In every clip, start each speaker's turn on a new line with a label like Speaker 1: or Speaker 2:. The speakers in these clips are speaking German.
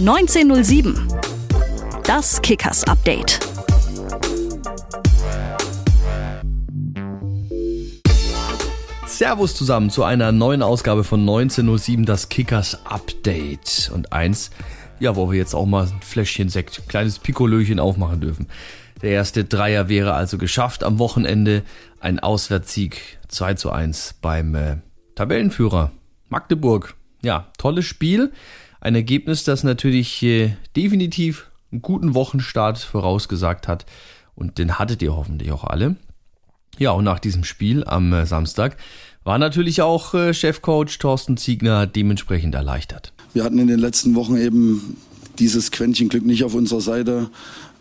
Speaker 1: 1907. Das Kickers Update.
Speaker 2: Servus zusammen zu einer neuen Ausgabe von 1907, das Kickers Update. Und eins, ja, wo wir jetzt auch mal ein Fläschchen Sekt, kleines Pikolöchen aufmachen dürfen. Der erste Dreier wäre also geschafft am Wochenende. Ein Auswärtssieg 2 zu 1 beim äh, Tabellenführer Magdeburg. Ja, tolles Spiel. Ein Ergebnis, das natürlich äh, definitiv einen guten Wochenstart vorausgesagt hat. Und den hattet ihr hoffentlich auch alle. Ja, und nach diesem Spiel am äh, Samstag war natürlich auch äh, Chefcoach Thorsten Ziegner dementsprechend erleichtert.
Speaker 3: Wir hatten in den letzten Wochen eben dieses Quäntchen Glück nicht auf unserer Seite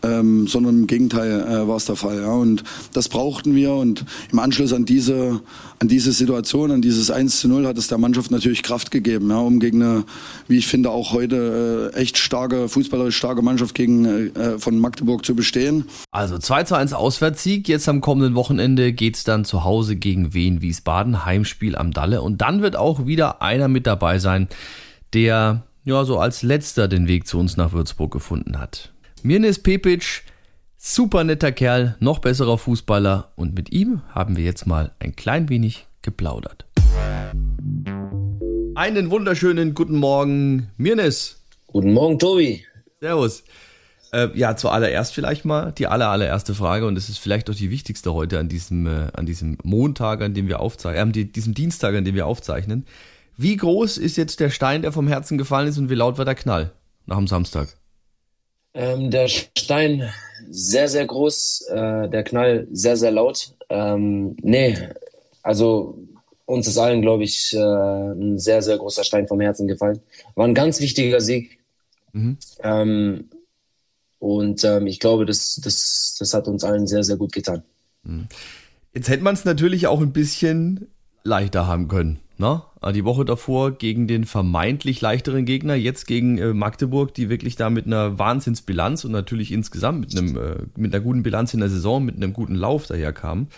Speaker 3: ähm, sondern im Gegenteil äh, war es der Fall. Ja. Und das brauchten wir und im Anschluss an diese, an diese Situation, an dieses 1 zu 0 hat es der Mannschaft natürlich Kraft gegeben, ja, um gegen eine, wie ich finde, auch heute äh, echt starke, fußballerisch starke Mannschaft gegen, äh, von Magdeburg zu bestehen.
Speaker 2: Also 2 zu 1 Auswärtssieg, jetzt am kommenden Wochenende geht's dann zu Hause gegen Wien Wiesbaden, Heimspiel am Dalle und dann wird auch wieder einer mit dabei sein, der ja so als letzter den Weg zu uns nach Würzburg gefunden hat. Mirnes Pepic, super netter Kerl, noch besserer Fußballer und mit ihm haben wir jetzt mal ein klein wenig geplaudert. Einen wunderschönen guten Morgen, Mirnes.
Speaker 4: Guten Morgen, Tobi.
Speaker 2: Servus. Äh, ja, zuallererst vielleicht mal die aller, allererste Frage und das ist vielleicht auch die wichtigste heute an diesem, äh, an diesem Montag, an dem wir aufzeichnen, äh, diesem Dienstag, an dem wir aufzeichnen. Wie groß ist jetzt der Stein, der vom Herzen gefallen ist und wie laut war der Knall nach dem Samstag?
Speaker 4: Ähm, der Stein sehr, sehr groß, äh, der Knall sehr, sehr laut. Ähm, nee, also uns ist allen, glaube ich, äh, ein sehr, sehr großer Stein vom Herzen gefallen. War ein ganz wichtiger Sieg. Mhm. Ähm, und ähm, ich glaube, das, das, das hat uns allen sehr, sehr gut getan.
Speaker 2: Mhm. Jetzt hätte man es natürlich auch ein bisschen leichter haben können. Ne? Die Woche davor gegen den vermeintlich leichteren Gegner, jetzt gegen äh, Magdeburg, die wirklich da mit einer Wahnsinnsbilanz und natürlich insgesamt mit, einem, äh, mit einer guten Bilanz in der Saison, mit einem guten Lauf daherkamen.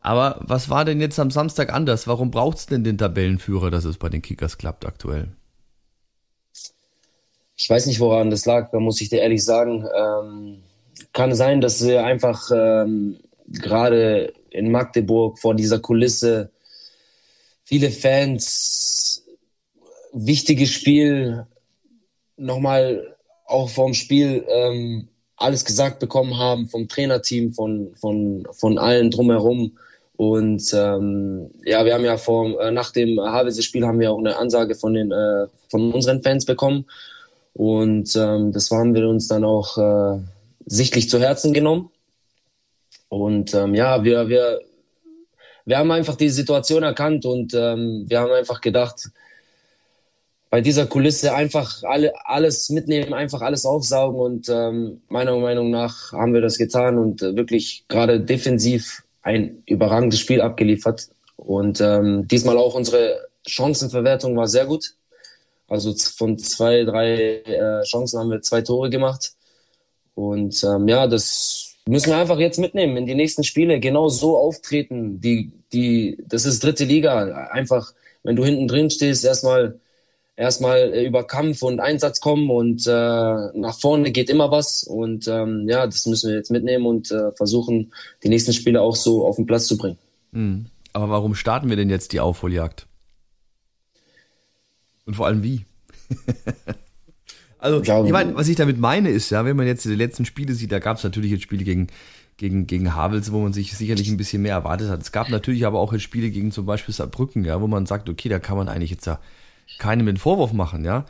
Speaker 2: Aber was war denn jetzt am Samstag anders? Warum braucht es denn den Tabellenführer, dass es bei den Kickers klappt aktuell?
Speaker 4: Ich weiß nicht, woran das lag, da muss ich dir ehrlich sagen. Ähm, kann sein, dass wir einfach ähm, gerade in Magdeburg vor dieser Kulisse viele Fans, wichtiges Spiel, nochmal auch vom Spiel ähm, alles gesagt bekommen haben, vom Trainerteam, von, von, von allen drumherum. Und ähm, ja, wir haben ja vor, äh, nach dem Havelse-Spiel haben wir auch eine Ansage von, den, äh, von unseren Fans bekommen. Und ähm, das haben wir uns dann auch äh, sichtlich zu Herzen genommen. Und ähm, ja, wir, wir, wir haben einfach die Situation erkannt und ähm, wir haben einfach gedacht, bei dieser Kulisse einfach alle, alles mitnehmen, einfach alles aufsaugen und ähm, meiner Meinung nach haben wir das getan und äh, wirklich gerade defensiv ein überragendes Spiel abgeliefert und ähm, diesmal auch unsere Chancenverwertung war sehr gut. Also von zwei, drei äh, Chancen haben wir zwei Tore gemacht und ähm, ja, das müssen wir einfach jetzt mitnehmen in die nächsten Spiele, genau so auftreten. Die, die, das ist dritte Liga. Einfach, wenn du hinten drin stehst, erstmal erstmal über Kampf und Einsatz kommen und äh, nach vorne geht immer was. Und ähm, ja, das müssen wir jetzt mitnehmen und äh, versuchen, die nächsten Spiele auch so auf den Platz zu bringen.
Speaker 2: Mhm. Aber warum starten wir denn jetzt die Aufholjagd? Und vor allem wie? Also, ich meine, was ich damit meine ist, ja, wenn man jetzt die letzten Spiele sieht, da gab es natürlich jetzt Spiele gegen, gegen, gegen Havels, wo man sich sicherlich ein bisschen mehr erwartet hat. Es gab natürlich aber auch jetzt Spiele gegen zum Beispiel Saarbrücken, ja, wo man sagt, okay, da kann man eigentlich jetzt ja keinem den Vorwurf machen, ja.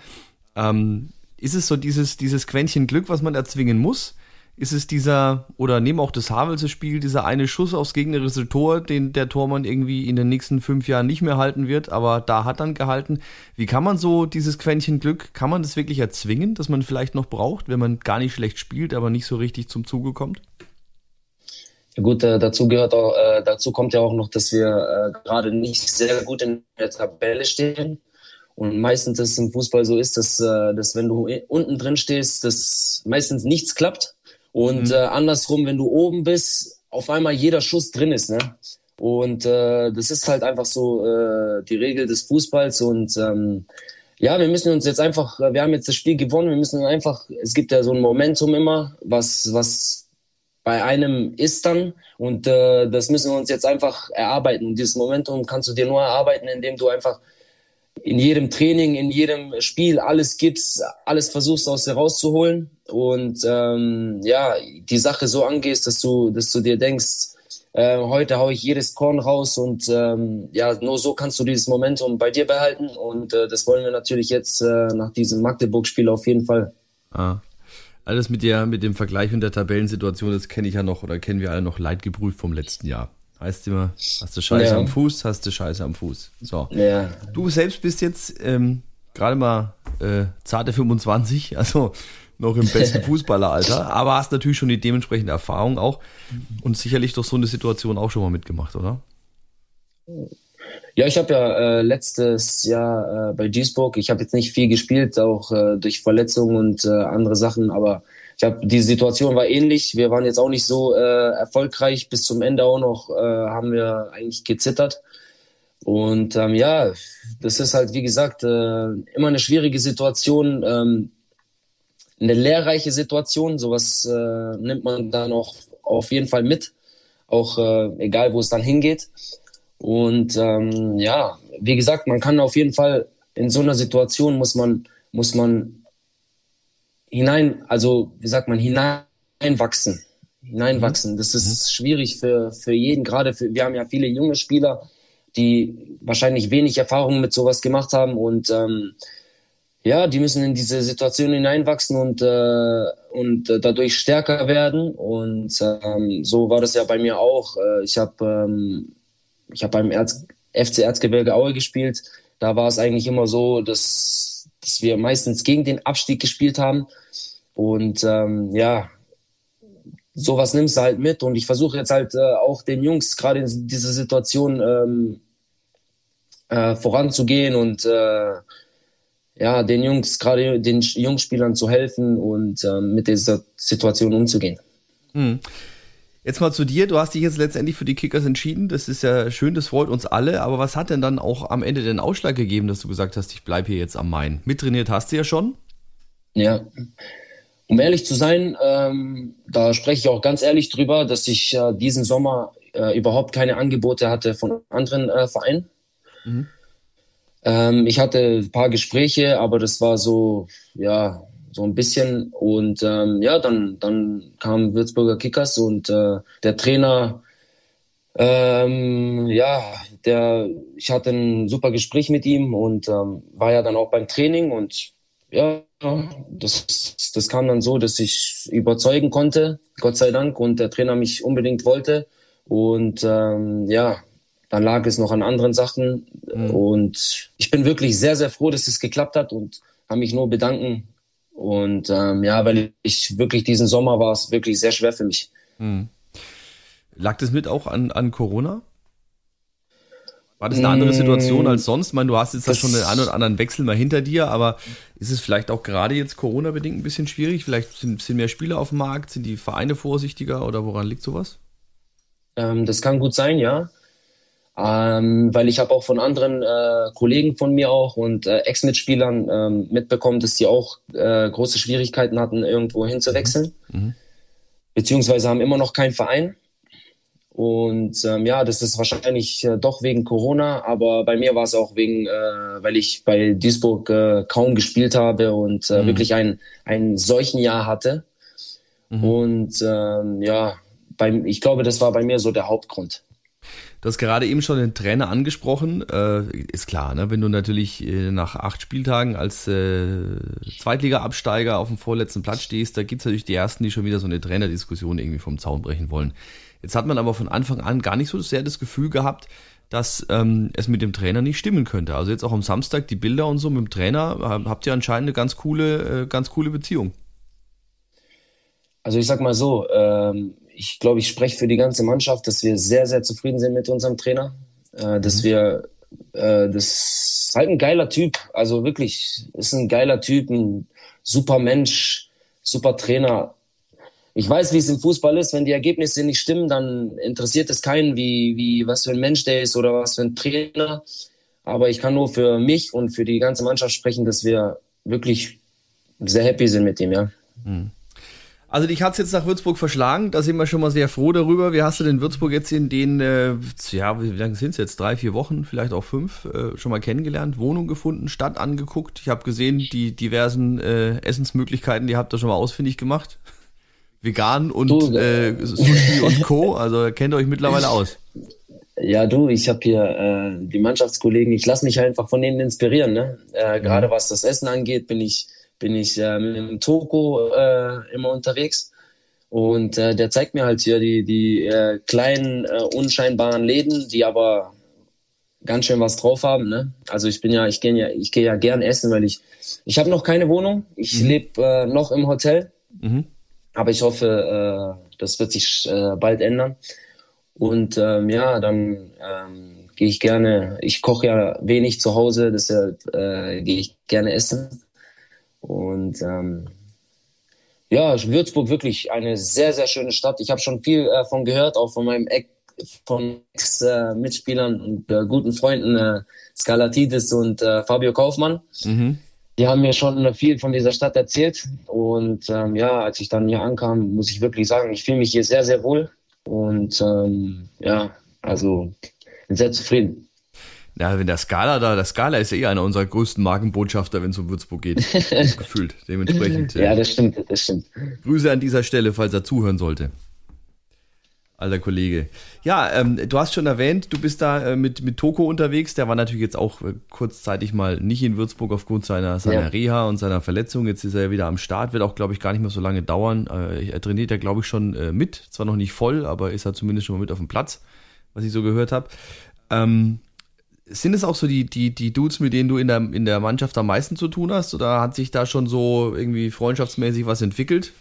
Speaker 2: Ähm, ist es so dieses, dieses Quäntchen Glück, was man erzwingen muss? Ist es dieser, oder nehmen auch das Havelse Spiel, dieser eine Schuss aufs gegnerische Tor, den der Tormann irgendwie in den nächsten fünf Jahren nicht mehr halten wird, aber da hat dann gehalten. Wie kann man so dieses Quäntchen Glück, kann man das wirklich erzwingen, dass man vielleicht noch braucht, wenn man gar nicht schlecht spielt, aber nicht so richtig zum Zuge kommt?
Speaker 4: Ja gut, äh, dazu gehört auch, äh, dazu kommt ja auch noch, dass wir äh, gerade nicht sehr gut in der Tabelle stehen. Und meistens ist es im Fußball so ist, dass, äh, dass wenn du unten drin stehst, dass meistens nichts klappt und mhm. äh, andersrum, wenn du oben bist, auf einmal jeder Schuss drin ist. Ne? Und äh, das ist halt einfach so äh, die Regel des Fußballs. Und ähm, ja, wir müssen uns jetzt einfach, wir haben jetzt das Spiel gewonnen, wir müssen einfach, es gibt ja so ein Momentum immer, was, was bei einem ist dann und äh, das müssen wir uns jetzt einfach erarbeiten. Dieses Momentum kannst du dir nur erarbeiten, indem du einfach in jedem Training, in jedem Spiel alles gibst, alles versuchst aus dir rauszuholen und ähm, ja, die Sache so angehst, dass du, dass du dir denkst, äh, heute haue ich jedes Korn raus und ähm, ja, nur so kannst du dieses Momentum bei dir behalten und äh, das wollen wir natürlich jetzt äh, nach diesem Magdeburg-Spiel auf jeden Fall.
Speaker 2: Ah. Alles mit der, mit dem Vergleich und der Tabellensituation, das kenne ich ja noch oder kennen wir alle noch leidgeprüft vom letzten Jahr. Heißt immer, hast du Scheiße ja. am Fuß, hast du Scheiße am Fuß. So. Ja. Du selbst bist jetzt ähm, gerade mal äh, zarte 25, also noch im besten Fußballeralter, aber hast natürlich schon die dementsprechende Erfahrung auch und sicherlich doch so eine Situation auch schon mal mitgemacht, oder?
Speaker 4: Ja, ich habe ja äh, letztes Jahr äh, bei Duisburg, ich habe jetzt nicht viel gespielt, auch äh, durch Verletzungen und äh, andere Sachen, aber ich habe die Situation war ähnlich. Wir waren jetzt auch nicht so äh, erfolgreich bis zum Ende auch noch, äh, haben wir eigentlich gezittert. Und ähm, ja, das ist halt wie gesagt äh, immer eine schwierige Situation. Ähm, eine lehrreiche Situation. Sowas äh, nimmt man dann auch auf jeden Fall mit, auch äh, egal, wo es dann hingeht. Und ähm, ja, wie gesagt, man kann auf jeden Fall in so einer Situation muss man muss man hinein, also wie sagt man hineinwachsen, hineinwachsen. Das ist mhm. schwierig für für jeden. Gerade für wir haben ja viele junge Spieler, die wahrscheinlich wenig Erfahrung mit sowas gemacht haben und ähm, ja, die müssen in diese Situation hineinwachsen und, äh, und äh, dadurch stärker werden. Und ähm, so war das ja bei mir auch. Äh, ich habe ähm, ich hab beim Erz FC Erzgebirge Aue gespielt. Da war es eigentlich immer so, dass, dass wir meistens gegen den Abstieg gespielt haben. Und ähm, ja, sowas nimmst du halt mit. Und ich versuche jetzt halt äh, auch den Jungs gerade in dieser Situation ähm, äh, voranzugehen und äh, ja, den Jungs, gerade den Jungspielern zu helfen und ähm, mit dieser Situation umzugehen.
Speaker 2: Hm. Jetzt mal zu dir, du hast dich jetzt letztendlich für die Kickers entschieden, das ist ja schön, das freut uns alle, aber was hat denn dann auch am Ende den Ausschlag gegeben, dass du gesagt hast, ich bleibe hier jetzt am Main? Mittrainiert hast du ja schon?
Speaker 4: Ja, um ehrlich zu sein, ähm, da spreche ich auch ganz ehrlich drüber, dass ich äh, diesen Sommer äh, überhaupt keine Angebote hatte von anderen äh, Vereinen. Mhm. Ähm, ich hatte ein paar Gespräche, aber das war so, ja, so ein bisschen. Und ähm, ja, dann, dann kam Würzburger Kickers und äh, der Trainer, ähm, ja, der, ich hatte ein super Gespräch mit ihm und ähm, war ja dann auch beim Training und ja, das, das kam dann so, dass ich überzeugen konnte, Gott sei Dank, und der Trainer mich unbedingt wollte. Und ähm, ja, dann lag es noch an anderen Sachen. Mhm. Und ich bin wirklich sehr, sehr froh, dass es geklappt hat und kann mich nur bedanken. Und ähm, ja, weil ich wirklich diesen Sommer war es wirklich sehr schwer für mich. Mhm.
Speaker 2: Lag das mit auch an, an Corona? War das eine andere Situation als sonst? Ich meine, du hast jetzt da schon den einen oder anderen Wechsel mal hinter dir, aber ist es vielleicht auch gerade jetzt Corona-bedingt ein bisschen schwierig? Vielleicht sind, sind mehr Spieler auf dem Markt, sind die Vereine vorsichtiger oder woran liegt sowas?
Speaker 4: Ähm, das kann gut sein, ja. Ähm, weil ich habe auch von anderen äh, Kollegen von mir auch und äh, Ex-Mitspielern ähm, mitbekommen, dass die auch äh, große Schwierigkeiten hatten, irgendwo hinzuwechseln. Mhm. mhm. Beziehungsweise haben immer noch keinen Verein. Und ähm, ja, das ist wahrscheinlich äh, doch wegen Corona, aber bei mir war es auch wegen, äh, weil ich bei Duisburg äh, kaum gespielt habe und äh, mhm. wirklich ein, ein solchen Jahr hatte. Mhm. Und ähm, ja, beim, ich glaube, das war bei mir so der Hauptgrund.
Speaker 2: Du hast gerade eben schon den Trainer angesprochen. Äh, ist klar, ne? wenn du natürlich äh, nach acht Spieltagen als äh, Zweitliga-Absteiger auf dem vorletzten Platz stehst, da gibt's natürlich die Ersten, die schon wieder so eine Trainerdiskussion irgendwie vom Zaun brechen wollen. Jetzt hat man aber von Anfang an gar nicht so sehr das Gefühl gehabt, dass ähm, es mit dem Trainer nicht stimmen könnte. Also jetzt auch am Samstag die Bilder und so mit dem Trainer, habt ihr anscheinend eine ganz coole, äh, ganz coole Beziehung.
Speaker 4: Also ich sag mal so, ähm, ich glaube, ich spreche für die ganze Mannschaft, dass wir sehr, sehr zufrieden sind mit unserem Trainer. Äh, dass mhm. wir, äh, das ist halt ein geiler Typ. Also wirklich, ist ein geiler Typ, ein super Mensch, super Trainer. Ich weiß, wie es im Fußball ist. Wenn die Ergebnisse nicht stimmen, dann interessiert es keinen, wie, wie, was für ein Mensch der ist oder was für ein Trainer. Aber ich kann nur für mich und für die ganze Mannschaft sprechen, dass wir wirklich sehr happy sind mit dem, ja. Mhm.
Speaker 2: Also dich hat es jetzt nach Würzburg verschlagen, da sind wir schon mal sehr froh darüber. Wie hast du denn Würzburg jetzt in den, äh, ja, wie lange sind es jetzt? Drei, vier Wochen, vielleicht auch fünf, äh, schon mal kennengelernt, Wohnung gefunden, Stadt angeguckt. Ich habe gesehen, die diversen äh, Essensmöglichkeiten, die habt ihr schon mal ausfindig gemacht. Vegan und du, äh, Sushi und Co. Also kennt ihr euch mittlerweile aus.
Speaker 4: Ja, du, ich habe hier äh, die Mannschaftskollegen, ich lasse mich einfach von denen inspirieren. Ne? Äh, Gerade mhm. was das Essen angeht, bin ich bin ich äh, mit dem Toko äh, immer unterwegs. Und äh, der zeigt mir halt hier die, die äh, kleinen, äh, unscheinbaren Läden, die aber ganz schön was drauf haben. Ne? Also ich bin ja, ich gehe ja, ich gehe ja gern essen, weil ich, ich habe noch keine Wohnung. Ich mhm. lebe äh, noch im Hotel. Mhm. Aber ich hoffe, äh, das wird sich äh, bald ändern. Und ähm, ja, dann ähm, gehe ich gerne, ich koche ja wenig zu Hause, deshalb äh, gehe ich gerne essen. Und ähm, ja, Würzburg wirklich eine sehr, sehr schöne Stadt. Ich habe schon viel äh, von gehört, auch von meinem Ex, von Ex-Mitspielern und äh, guten Freunden äh, Skalatidis und äh, Fabio Kaufmann. Mhm. Die haben mir schon viel von dieser Stadt erzählt. Und ähm, ja, als ich dann hier ankam, muss ich wirklich sagen, ich fühle mich hier sehr, sehr wohl. Und ähm, ja, also bin sehr zufrieden.
Speaker 2: Ja, wenn der Skala da, der Skala ist ja eh einer unserer größten Markenbotschafter, wenn es um Würzburg geht. gefühlt. Dementsprechend.
Speaker 4: ja, das stimmt, das stimmt.
Speaker 2: Grüße an dieser Stelle, falls er zuhören sollte. Alter Kollege. Ja, ähm, du hast schon erwähnt, du bist da äh, mit, mit Toko unterwegs. Der war natürlich jetzt auch äh, kurzzeitig mal nicht in Würzburg aufgrund seiner, seiner ja. Reha und seiner Verletzung. Jetzt ist er ja wieder am Start, wird auch, glaube ich, gar nicht mehr so lange dauern. Äh, er trainiert ja, glaube ich, schon äh, mit. Zwar noch nicht voll, aber ist er zumindest schon mal mit auf dem Platz, was ich so gehört habe. Ähm, sind es auch so die, die, die Dudes, mit denen du in der, in der Mannschaft am meisten zu tun hast? Oder hat sich da schon so irgendwie freundschaftsmäßig was entwickelt?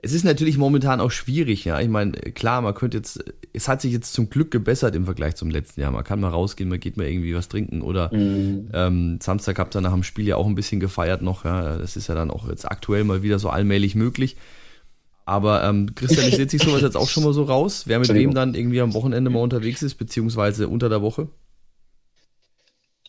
Speaker 2: Es ist natürlich momentan auch schwierig, ja. Ich meine, klar, man könnte jetzt, es hat sich jetzt zum Glück gebessert im Vergleich zum letzten Jahr. Man kann mal rausgehen, man geht mal irgendwie was trinken oder mhm. ähm, Samstag habt ihr nach dem Spiel ja auch ein bisschen gefeiert noch, ja. Das ist ja dann auch jetzt aktuell mal wieder so allmählich möglich. Aber ähm, kristallisiert sich sowas jetzt auch schon mal so raus, wer mit wem dann irgendwie am Wochenende mal unterwegs ist, beziehungsweise unter der Woche?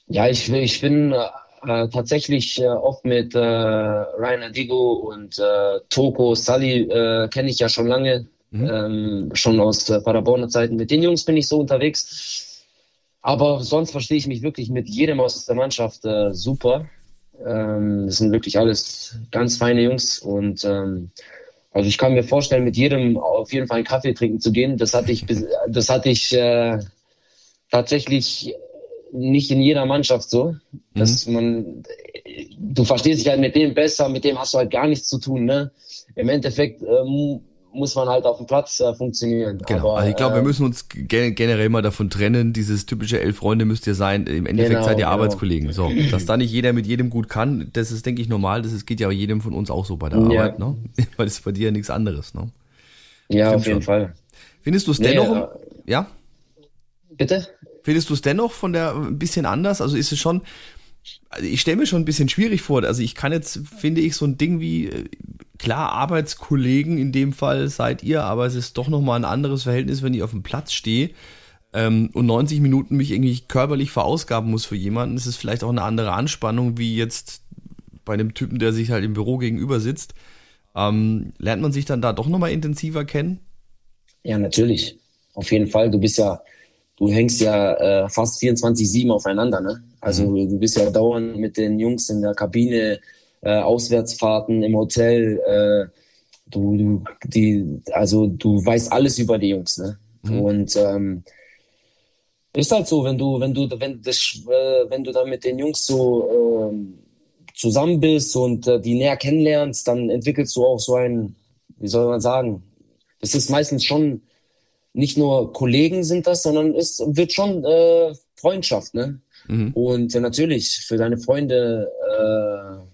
Speaker 4: Ja, ich, ich bin äh, tatsächlich äh, oft mit äh, Ryan Adigo und äh, Toko, Sully äh, kenne ich ja schon lange, mhm. ähm, schon aus äh, Paderborner Zeiten. Mit den Jungs bin ich so unterwegs. Aber sonst verstehe ich mich wirklich mit jedem aus der Mannschaft äh, super. Ähm, das sind wirklich alles ganz feine Jungs und ähm, also ich kann mir vorstellen, mit jedem auf jeden Fall einen Kaffee trinken zu gehen. Das hatte ich, das hatte ich äh, tatsächlich nicht in jeder Mannschaft so, dass mhm. man, du verstehst dich halt mit dem besser, mit dem hast du halt gar nichts zu tun, ne? Im Endeffekt ähm, muss man halt auf dem Platz äh, funktionieren.
Speaker 2: Genau. Aber, also ich glaube, wir ähm, müssen uns generell mal davon trennen. Dieses typische elf Freunde müsst ihr sein. Im Endeffekt genau, seid ihr genau. Arbeitskollegen. So, dass da nicht jeder mit jedem gut kann, das ist, denke ich, normal. Das ist, geht ja jedem von uns auch so bei der ja. Arbeit, ne? Weil ist bei dir ja nichts anderes, ne?
Speaker 4: Ja, Stimmt auf jeden schon. Fall.
Speaker 2: Findest du es nee, dennoch? Äh, ja?
Speaker 4: Bitte?
Speaker 2: Findest du es dennoch von der ein bisschen anders? Also ist es schon, also ich stelle mir schon ein bisschen schwierig vor. Also ich kann jetzt, finde ich, so ein Ding wie, äh, klar, Arbeitskollegen in dem Fall seid ihr, aber es ist doch nochmal ein anderes Verhältnis, wenn ich auf dem Platz stehe ähm, und 90 Minuten mich irgendwie körperlich verausgaben muss für jemanden. Es ist vielleicht auch eine andere Anspannung, wie jetzt bei einem Typen, der sich halt im Büro gegenüber sitzt. Ähm, lernt man sich dann da doch nochmal intensiver kennen?
Speaker 4: Ja, natürlich. Auf jeden Fall. Du bist ja du hängst ja äh, fast 24-7 aufeinander. Ne? Also mhm. du bist ja dauernd mit den Jungs in der Kabine, äh, Auswärtsfahrten im Hotel. Äh, du, du, die, also du weißt alles über die Jungs. Ne? Mhm. Und ähm, ist halt so, wenn du, wenn du, wenn das, äh, wenn du dann mit den Jungs so äh, zusammen bist und äh, die näher kennenlernst, dann entwickelst du auch so ein, wie soll man sagen, das ist meistens schon nicht nur Kollegen sind das, sondern es wird schon äh, Freundschaft, ne? Mhm. Und äh, natürlich für deine Freunde äh,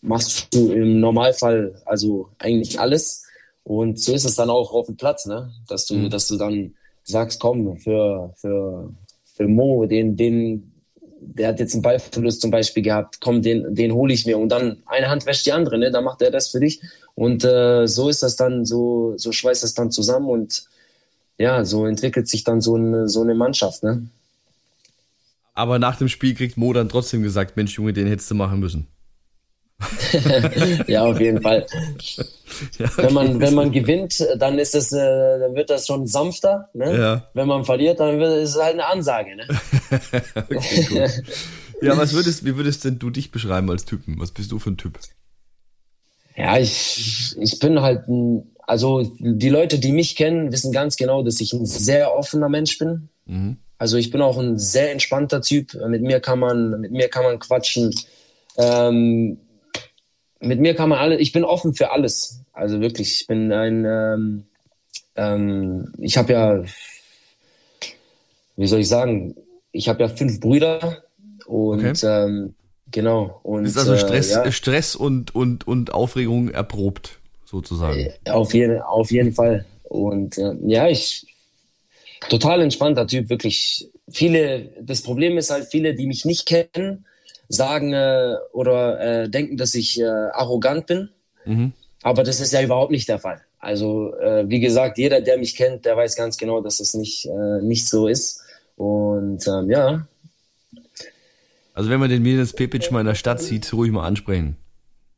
Speaker 4: machst du im Normalfall also eigentlich alles. Und so ist es dann auch auf dem Platz, ne? Dass du, mhm. dass du dann sagst, komm, für, für, für Mo, den, den, der hat jetzt einen Ballverlust zum Beispiel gehabt, komm, den, den hole ich mir und dann eine Hand wäscht die andere, ne? Dann macht er das für dich. Und äh, so ist das dann, so, so schweißt das dann zusammen und ja, so entwickelt sich dann so eine, so eine Mannschaft. Ne?
Speaker 2: Aber nach dem Spiel kriegt Mo dann trotzdem gesagt, Mensch Junge, den hättest du machen müssen.
Speaker 4: ja, auf jeden Fall. Ja, okay. Wenn man wenn man gewinnt, dann ist das, äh, dann wird das schon sanfter. Ne? Ja. Wenn man verliert, dann wird, ist es halt eine Ansage. Ne?
Speaker 2: okay, cool. Ja, was würdest, wie würdest denn du dich beschreiben als Typen? Was bist du für ein Typ?
Speaker 4: Ja, ich, ich bin halt ein, also die Leute, die mich kennen, wissen ganz genau, dass ich ein sehr offener Mensch bin. Mhm. Also ich bin auch ein sehr entspannter Typ. Mit mir kann man, mit mir kann man quatschen. Ähm, mit mir kann man alle, ich bin offen für alles. Also wirklich, ich bin ein, ähm, ähm, ich habe ja, wie soll ich sagen, ich habe ja fünf Brüder und okay. ähm, genau. Und,
Speaker 2: ist also Stress, äh, ja. Stress und, und, und Aufregung erprobt, sozusagen.
Speaker 4: Äh, auf jeden, auf jeden Fall. Und äh, ja, ich total entspannter Typ, wirklich. Viele, das Problem ist halt, viele, die mich nicht kennen, sagen äh, oder äh, denken, dass ich äh, arrogant bin. Mhm. Aber das ist ja überhaupt nicht der Fall. Also äh, wie gesagt, jeder, der mich kennt, der weiß ganz genau, dass es nicht, äh, nicht so ist. Und ähm, ja.
Speaker 2: Also wenn man den Miles Pepic mal in der Stadt sieht, ruhig mal ansprechen.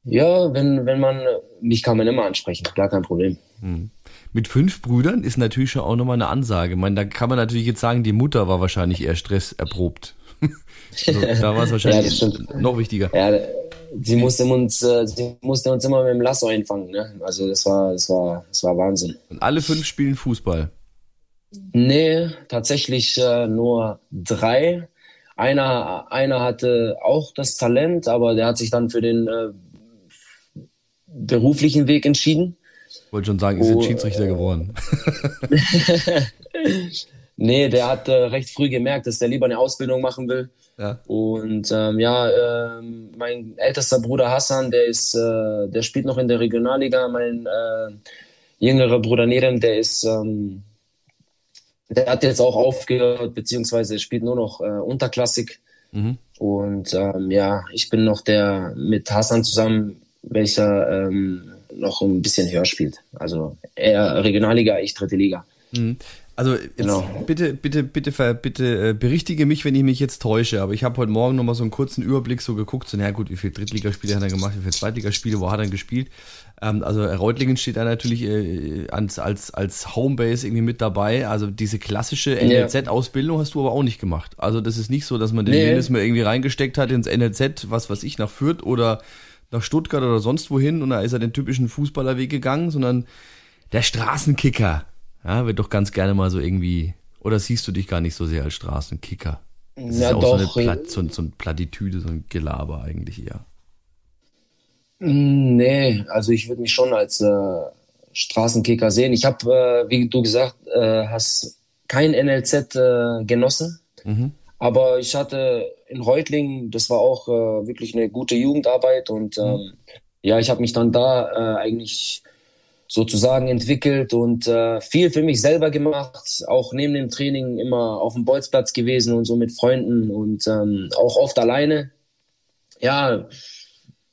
Speaker 4: Ja, wenn, wenn man, mich kann man immer ansprechen, gar kein Problem. Hm.
Speaker 2: Mit fünf Brüdern ist natürlich schon auch nochmal eine Ansage. Ich meine, da kann man natürlich jetzt sagen, die Mutter war wahrscheinlich eher stresserprobt. Also, da war es wahrscheinlich ja, noch wichtiger.
Speaker 4: Ja, sie musste uns, äh, sie musste uns immer mit dem Lasso einfangen. Ne? Also das war, das war, das war Wahnsinn.
Speaker 2: Und alle fünf spielen Fußball?
Speaker 4: Nee, tatsächlich äh, nur drei. Einer, einer hatte auch das Talent, aber der hat sich dann für den äh, beruflichen Weg entschieden.
Speaker 2: Ich wollte schon sagen, ist oh, jetzt Schiedsrichter geworden.
Speaker 4: nee, der hat äh, recht früh gemerkt, dass der lieber eine Ausbildung machen will ja. Und ähm, ja, äh, mein ältester Bruder Hassan, der ist, äh, der spielt noch in der Regionalliga. Mein äh, jüngerer Bruder Nerem, der ist, ähm, der hat jetzt auch aufgehört, beziehungsweise spielt nur noch äh, unterklassig. Mhm. Und ähm, ja, ich bin noch der mit Hassan zusammen, welcher ähm, noch ein bisschen höher spielt. Also er Regionalliga, ich dritte Liga.
Speaker 2: Mhm. Also jetzt genau. bitte, bitte, bitte, bitte äh, berichtige mich, wenn ich mich jetzt täusche. Aber ich habe heute Morgen nochmal so einen kurzen Überblick so geguckt. So, na gut, wie viele Drittligaspiele hat er gemacht, wie viele Zweitligaspiele, wo hat er gespielt? Ähm, also Reutlingen steht da natürlich äh, als, als, als Homebase irgendwie mit dabei. Also diese klassische NLZ-Ausbildung hast du aber auch nicht gemacht. Also das ist nicht so, dass man den nee. mal irgendwie reingesteckt hat ins NLZ, was weiß ich, nach Fürth oder nach Stuttgart oder sonst wohin und da ist er den typischen Fußballerweg gegangen, sondern der Straßenkicker ja, wird doch ganz gerne mal so irgendwie, oder siehst du dich gar nicht so sehr als Straßenkicker? Das ja, ist auch doch. So, eine Plat, so, so ein Plattitüde, so ein Gelaber eigentlich eher.
Speaker 4: Mm, nee, also ich würde mich schon als äh, Straßenkicker sehen. Ich habe, äh, wie du gesagt äh, hast, kein NLZ äh, genossen. Mhm. Aber ich hatte in Reutlingen, das war auch äh, wirklich eine gute Jugendarbeit und mhm. ähm, ja, ich habe mich dann da äh, eigentlich sozusagen entwickelt und äh, viel für mich selber gemacht, auch neben dem Training immer auf dem Bolzplatz gewesen und so mit Freunden und ähm, auch oft alleine. Ja,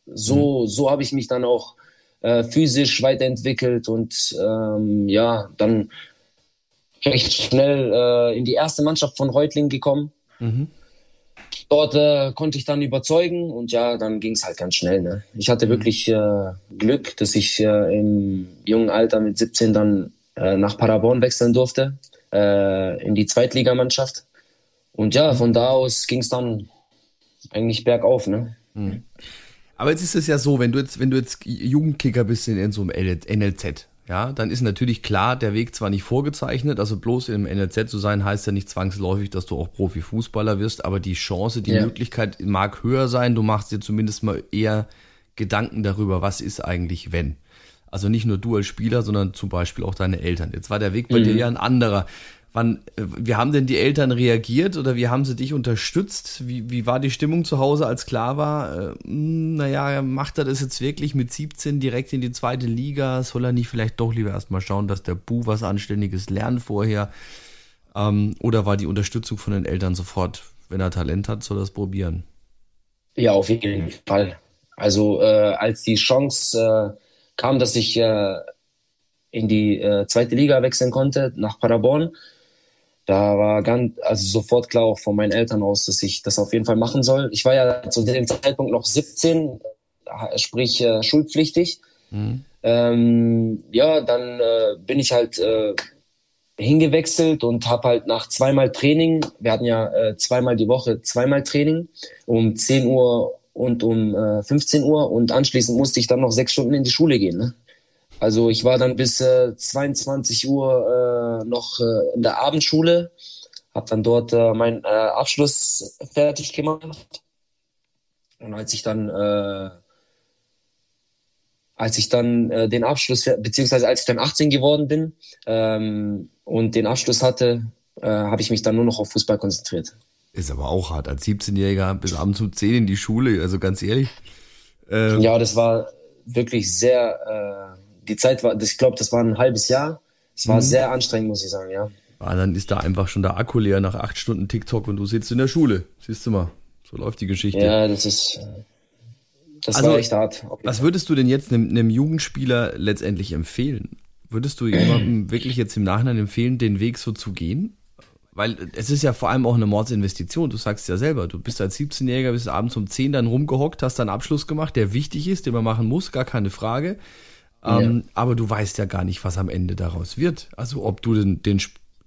Speaker 4: so, mhm. so habe ich mich dann auch äh, physisch weiterentwickelt und ähm, ja, dann recht schnell äh, in die erste Mannschaft von Reutling gekommen. Mhm dort äh, konnte ich dann überzeugen und ja, dann ging es halt ganz schnell. Ne? Ich hatte mhm. wirklich äh, Glück, dass ich äh, im jungen Alter mit 17 dann äh, nach Paderborn wechseln durfte, äh, in die Zweitligamannschaft. Und ja, von da aus ging es dann eigentlich bergauf. Ne? Mhm.
Speaker 2: Aber jetzt ist es ja so, wenn du jetzt, wenn du jetzt Jugendkicker bist in, in so einem NLZ, ja, dann ist natürlich klar, der Weg zwar nicht vorgezeichnet, also bloß im NLZ zu sein, heißt ja nicht zwangsläufig, dass du auch Profifußballer wirst, aber die Chance, die ja. Möglichkeit mag höher sein. Du machst dir zumindest mal eher Gedanken darüber, was ist eigentlich wenn. Also nicht nur du als Spieler, sondern zum Beispiel auch deine Eltern. Jetzt war der Weg bei mhm. dir ja ein anderer. Wann, äh, wie haben denn die Eltern reagiert oder wie haben sie dich unterstützt? Wie, wie war die Stimmung zu Hause, als klar war, äh, hm, naja, macht er das jetzt wirklich mit 17 direkt in die zweite Liga? Soll er nicht vielleicht doch lieber erstmal schauen, dass der Bu was Anständiges lernt vorher? Ähm, oder war die Unterstützung von den Eltern sofort, wenn er Talent hat, soll er es probieren?
Speaker 4: Ja, auf jeden Fall. Also äh, als die Chance äh, kam, dass ich äh, in die äh, zweite Liga wechseln konnte, nach Paderborn, da war ganz, also sofort klar auch von meinen Eltern aus, dass ich das auf jeden Fall machen soll. Ich war ja zu dem Zeitpunkt noch 17, sprich äh, schulpflichtig. Mhm. Ähm, ja, dann äh, bin ich halt äh, hingewechselt und habe halt nach zweimal Training, wir hatten ja äh, zweimal die Woche zweimal Training, um 10 Uhr und um äh, 15 Uhr und anschließend musste ich dann noch sechs Stunden in die Schule gehen. Ne? Also ich war dann bis äh, 22 Uhr äh, noch äh, in der Abendschule, habe dann dort äh, meinen äh, Abschluss fertig gemacht. Und als ich dann, äh, als ich dann äh, den Abschluss, beziehungsweise als ich dann 18 geworden bin ähm, und den Abschluss hatte, äh, habe ich mich dann nur noch auf Fußball konzentriert.
Speaker 2: Ist aber auch hart, als 17-Jähriger bis abends um 10 in die Schule, also ganz ehrlich.
Speaker 4: Ähm, ja, das war wirklich sehr, äh, die Zeit war, ich glaube, das war ein halbes Jahr. Es war mhm. sehr anstrengend, muss ich sagen, ja.
Speaker 2: Ah, dann ist da einfach schon der Akku leer nach acht Stunden TikTok und du sitzt in der Schule. Siehst du mal, so läuft die Geschichte.
Speaker 4: Ja, das ist, das also, war echt hart.
Speaker 2: Was würdest du denn jetzt einem, einem Jugendspieler letztendlich empfehlen? Würdest du jemandem wirklich jetzt im Nachhinein empfehlen, den Weg so zu gehen? Weil es ist ja vor allem auch eine Mordsinvestition. Du sagst ja selber, du bist als 17-Jähriger bis abends um 10 dann rumgehockt, hast dann Abschluss gemacht, der wichtig ist, den man machen muss, gar keine Frage. Ähm, Aber du weißt ja gar nicht, was am Ende daraus wird. Also ob du den, den,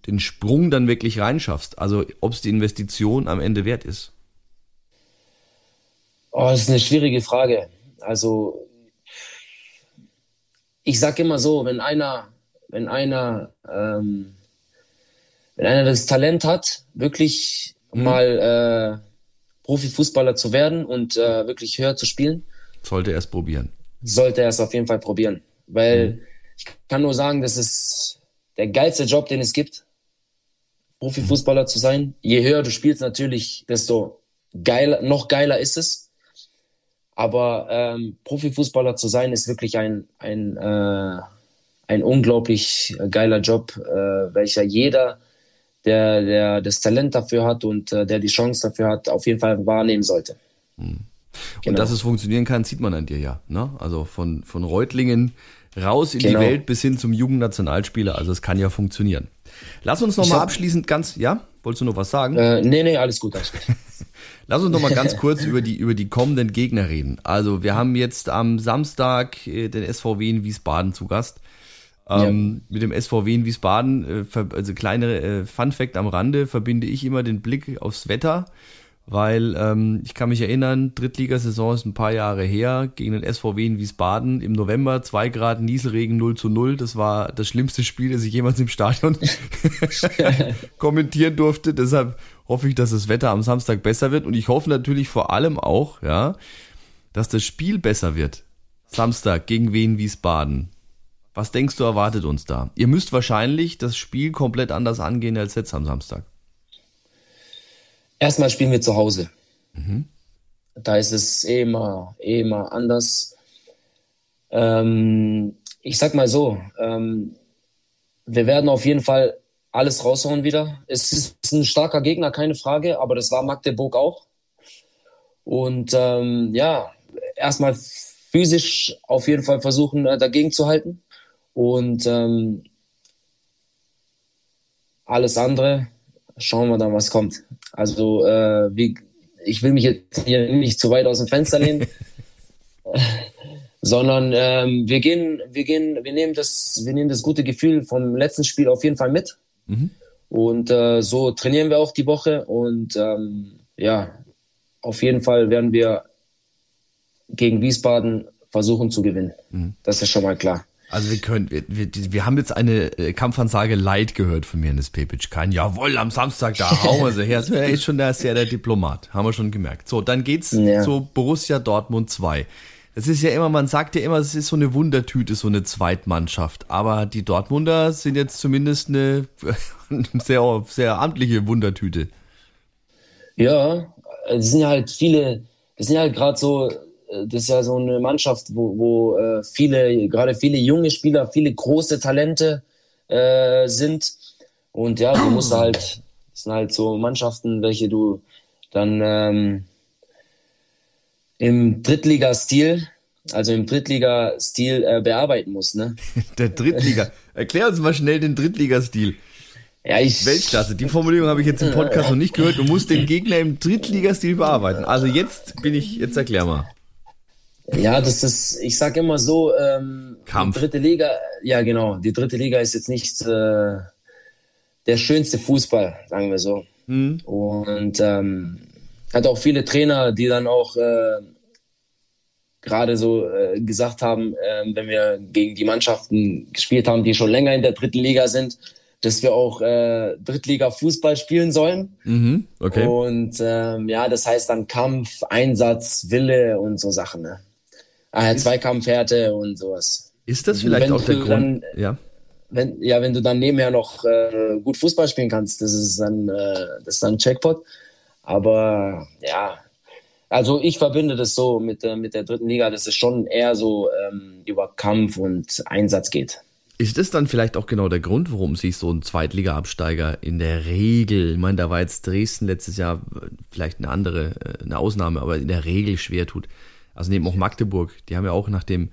Speaker 2: den Sprung dann wirklich reinschaffst. Also ob es die Investition am Ende wert ist.
Speaker 4: Oh, das ist eine schwierige Frage. Also ich sag immer so, wenn einer, wenn einer, ähm, wenn einer das Talent hat, wirklich mhm. mal äh, Profifußballer zu werden und äh, wirklich höher zu spielen,
Speaker 2: sollte er es probieren
Speaker 4: sollte er es auf jeden Fall probieren. Weil mhm. ich kann nur sagen, das ist der geilste Job, den es gibt, Profifußballer zu sein. Je höher du spielst natürlich, desto geiler, noch geiler ist es. Aber ähm, Profifußballer zu sein, ist wirklich ein, ein, äh, ein unglaublich geiler Job, äh, welcher jeder, der, der das Talent dafür hat und äh, der die Chance dafür hat, auf jeden Fall wahrnehmen sollte.
Speaker 2: Mhm. Genau. Und dass es funktionieren kann, sieht man an dir ja. Ne? Also von, von Reutlingen raus in genau. die Welt bis hin zum Jugendnationalspieler. Also es kann ja funktionieren. Lass uns noch mal abschließend ganz, ja? Wolltest du noch was sagen?
Speaker 4: Äh, nee, nee, alles gut, alles gut.
Speaker 2: Lass uns noch mal ganz kurz über die, über die kommenden Gegner reden. Also wir haben jetzt am Samstag äh, den SVW in Wiesbaden zu Gast. Ähm, ja. Mit dem SVW in Wiesbaden, äh, also kleine äh, Fun Fact am Rande, verbinde ich immer den Blick aufs Wetter weil ähm, ich kann mich erinnern, Drittligasaison ist ein paar Jahre her, gegen den SVW in Wiesbaden im November, zwei Grad Nieselregen 0 zu 0. Das war das schlimmste Spiel, das ich jemals im Stadion kommentieren durfte. Deshalb hoffe ich, dass das Wetter am Samstag besser wird und ich hoffe natürlich vor allem auch, ja, dass das Spiel besser wird. Samstag gegen Wien Wiesbaden. Was denkst du, erwartet uns da? Ihr müsst wahrscheinlich das Spiel komplett anders angehen als jetzt am Samstag.
Speaker 4: Erstmal spielen wir zu Hause. Mhm. Da ist es immer, immer anders. Ähm, ich sag mal so, ähm, wir werden auf jeden Fall alles raushauen wieder. Es ist ein starker Gegner, keine Frage, aber das war Magdeburg auch. Und ähm, ja, erstmal physisch auf jeden Fall versuchen, äh, dagegen zu halten. Und ähm, alles andere schauen wir dann, was kommt. Also äh, wie, ich will mich jetzt hier nicht zu weit aus dem Fenster lehnen, sondern ähm, wir gehen, wir gehen, wir nehmen das, wir nehmen das gute Gefühl vom letzten Spiel auf jeden Fall mit. Mhm. Und äh, so trainieren wir auch die Woche und ähm, ja, auf jeden Fall werden wir gegen Wiesbaden versuchen zu gewinnen. Mhm. Das ist schon mal klar.
Speaker 2: Also wir können, wir, wir, wir haben jetzt eine äh, Kampfansage Light gehört von mir das Pepic. Kein Jawohl, am Samstag, da hauen wir sie her. Das ist schon der, sehr der Diplomat, haben wir schon gemerkt. So, dann geht's ja. zu Borussia Dortmund 2. Das ist ja immer, man sagt ja immer, es ist so eine Wundertüte, so eine Zweitmannschaft. Aber die Dortmunder sind jetzt zumindest eine, sehr, sehr amtliche Wundertüte.
Speaker 4: Ja, es sind halt viele, das sind halt gerade so das ist ja so eine Mannschaft, wo, wo äh, viele, gerade viele junge Spieler, viele große Talente äh, sind. Und ja, du musst halt, das sind halt so Mannschaften, welche du dann ähm, im Drittliga-Stil, also im Drittliga-Stil äh, bearbeiten musst. Ne?
Speaker 2: Der Drittliga. Erklär uns mal schnell den Drittliga-Stil. Ja, ich Weltklasse. Die Formulierung habe ich jetzt im Podcast noch nicht gehört. Du musst den Gegner im Drittligastil bearbeiten. Also jetzt bin ich, jetzt erklär mal.
Speaker 4: Ja, das ist, ich sag immer so, ähm,
Speaker 2: Kampf.
Speaker 4: Die dritte Liga, ja genau, die dritte Liga ist jetzt nicht äh, der schönste Fußball, sagen wir so. Mhm. Und ähm, hat auch viele Trainer, die dann auch äh, gerade so äh, gesagt haben, äh, wenn wir gegen die Mannschaften gespielt haben, die schon länger in der dritten Liga sind, dass wir auch äh, Drittliga-Fußball spielen sollen.
Speaker 2: Mhm, okay.
Speaker 4: Und ähm, ja, das heißt dann Kampf, Einsatz, Wille und so Sachen. Ne? Ah, Zweikampfhärte und sowas.
Speaker 2: Ist das vielleicht auch der Grund? Dann,
Speaker 4: ja. Wenn, ja, wenn du dann nebenher noch äh, gut Fußball spielen kannst, das ist dann, äh, das ist dann Checkpot. Aber ja, also ich verbinde das so mit, äh, mit der dritten Liga, dass es schon eher so ähm, über Kampf und Einsatz geht.
Speaker 2: Ist das dann vielleicht auch genau der Grund, warum sich so ein Zweitliga-Absteiger in der Regel, ich meine, da war jetzt Dresden letztes Jahr vielleicht eine andere, äh, eine Ausnahme, aber in der Regel schwer tut. Also neben auch Magdeburg, die haben ja auch nach dem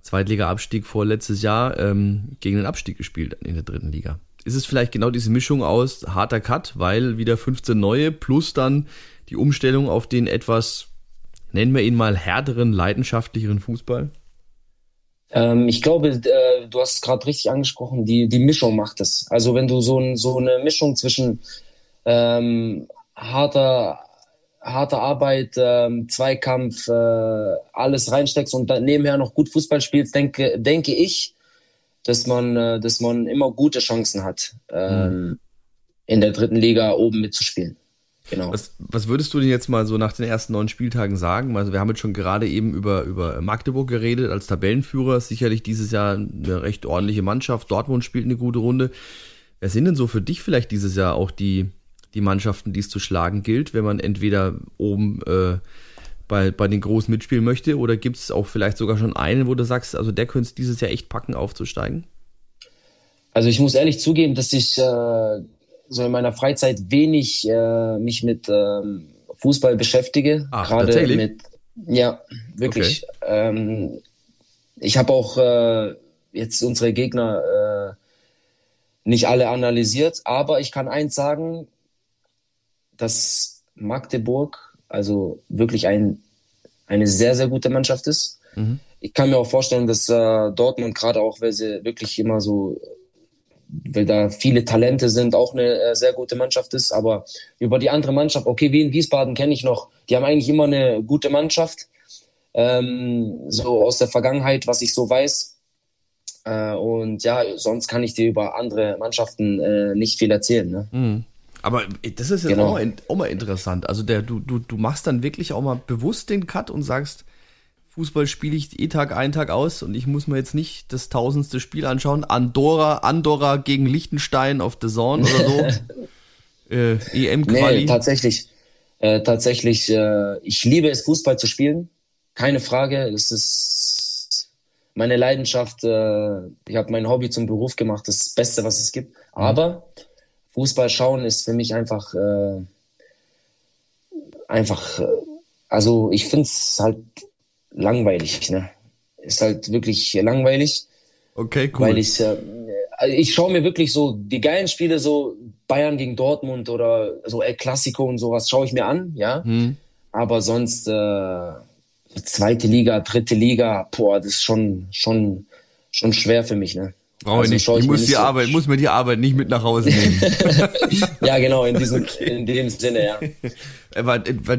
Speaker 2: Zweitliga-Abstieg vor letztes Jahr ähm, gegen den Abstieg gespielt in der dritten Liga. Ist es vielleicht genau diese Mischung aus harter Cut, weil wieder 15 neue plus dann die Umstellung auf den etwas, nennen wir ihn mal, härteren, leidenschaftlicheren Fußball?
Speaker 4: Ähm, ich glaube, äh, du hast es gerade richtig angesprochen, die, die Mischung macht es. Also wenn du so, ein, so eine Mischung zwischen ähm, harter, harter Arbeit, ähm, Zweikampf, äh, alles reinsteckst und dann nebenher noch gut Fußball spielst, denke, denke ich, dass man, äh, dass man immer gute Chancen hat, ähm, mhm. in der dritten Liga oben mitzuspielen.
Speaker 2: Genau. Was, was würdest du denn jetzt mal so nach den ersten neun Spieltagen sagen? Also wir haben jetzt schon gerade eben über, über Magdeburg geredet als Tabellenführer. Sicherlich dieses Jahr eine recht ordentliche Mannschaft. Dortmund spielt eine gute Runde. Wer sind denn so für dich vielleicht dieses Jahr auch die, die Mannschaften, die es zu schlagen gilt, wenn man entweder oben äh, bei, bei den Großen mitspielen möchte oder gibt es auch vielleicht sogar schon einen, wo du sagst, also der könnte es dieses Jahr echt packen, aufzusteigen?
Speaker 4: Also ich muss ehrlich zugeben, dass ich äh, so in meiner Freizeit wenig äh, mich mit ähm, Fußball beschäftige.
Speaker 2: Ach, Gerade
Speaker 4: mit ja, wirklich. Okay. Ähm, ich habe auch äh, jetzt unsere Gegner äh, nicht alle analysiert, aber ich kann eins sagen, dass Magdeburg also wirklich ein, eine sehr, sehr gute Mannschaft ist. Mhm. Ich kann mir auch vorstellen, dass äh, Dortmund gerade auch, weil sie wirklich immer so weil da viele Talente sind, auch eine äh, sehr gute Mannschaft ist. Aber über die andere Mannschaft, okay, wie in Wiesbaden kenne ich noch, die haben eigentlich immer eine gute Mannschaft. Ähm, so aus der Vergangenheit, was ich so weiß. Äh, und ja, sonst kann ich dir über andere Mannschaften äh, nicht viel erzählen. Ne?
Speaker 2: Mhm. Aber das ist jetzt genau. auch, mal, auch mal interessant. Also der, du, du, du machst dann wirklich auch mal bewusst den Cut und sagst, Fußball spiele ich eh Tag ein, Tag aus und ich muss mir jetzt nicht das tausendste Spiel anschauen. Andorra, Andorra gegen Liechtenstein auf The Zone oder so. äh, EM-Quali.
Speaker 4: Nee, tatsächlich. Äh, tatsächlich, äh, ich liebe es, Fußball zu spielen. Keine Frage. Das ist meine Leidenschaft. Äh, ich habe mein Hobby zum Beruf gemacht. Das, das Beste, was es gibt. Mhm. Aber Fußball schauen ist für mich einfach, äh, einfach, äh, also ich finde es halt langweilig. Ne? Ist halt wirklich langweilig.
Speaker 2: Okay, cool.
Speaker 4: Weil ich, äh, ich schaue mir wirklich so die geilen Spiele, so Bayern gegen Dortmund oder so El Clasico und sowas, schaue ich mir an, ja. Hm. Aber sonst äh, zweite Liga, dritte Liga, boah, das ist schon, schon, schon schwer für mich, ne?
Speaker 2: Brauche also ich nicht. Ich, muss die so Arbeit, muss mir die Arbeit nicht mit nach Hause nehmen.
Speaker 4: ja, genau, in diesem, okay. in dem Sinne, ja.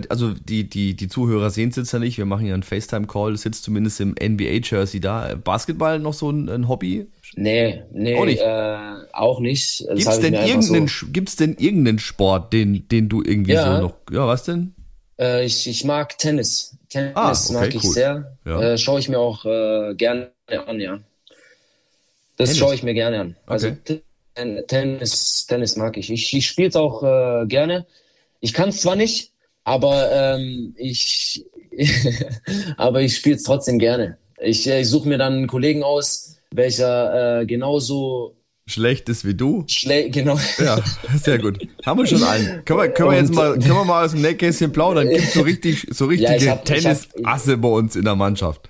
Speaker 2: Also die, die, die Zuhörer sehen es jetzt ja nicht. Wir machen ja einen FaceTime-Call, sitzt zumindest im NBA-Jersey da. Basketball noch so ein, ein Hobby?
Speaker 4: Nee, nee, auch nicht. Äh, auch nicht.
Speaker 2: Gibt es denn, irgendeinen, so gibt's denn irgendeinen Sport, den, den du irgendwie ja. so noch. Ja, was denn?
Speaker 4: Äh, ich, ich mag Tennis. Tennis ah, okay, mag ich cool. sehr. Ja. Äh, Schaue ich mir auch äh, gerne an, ja. Das schaue ich mir gerne an. Also okay. Tennis, Tennis mag ich. Ich, ich spiele es auch äh, gerne. Ich kann es zwar nicht, aber ähm, ich, aber ich spiele es trotzdem gerne. Ich, ich suche mir dann einen Kollegen aus, welcher äh, genauso
Speaker 2: schlecht ist wie du.
Speaker 4: Schle genau.
Speaker 2: Ja, sehr gut. Haben wir schon einen. Können wir, können wir jetzt mal, können wir mal aus dem Nähkästchen plaudern? Gibt so richtig, so richtige ja, Tennisasse bei uns in der Mannschaft.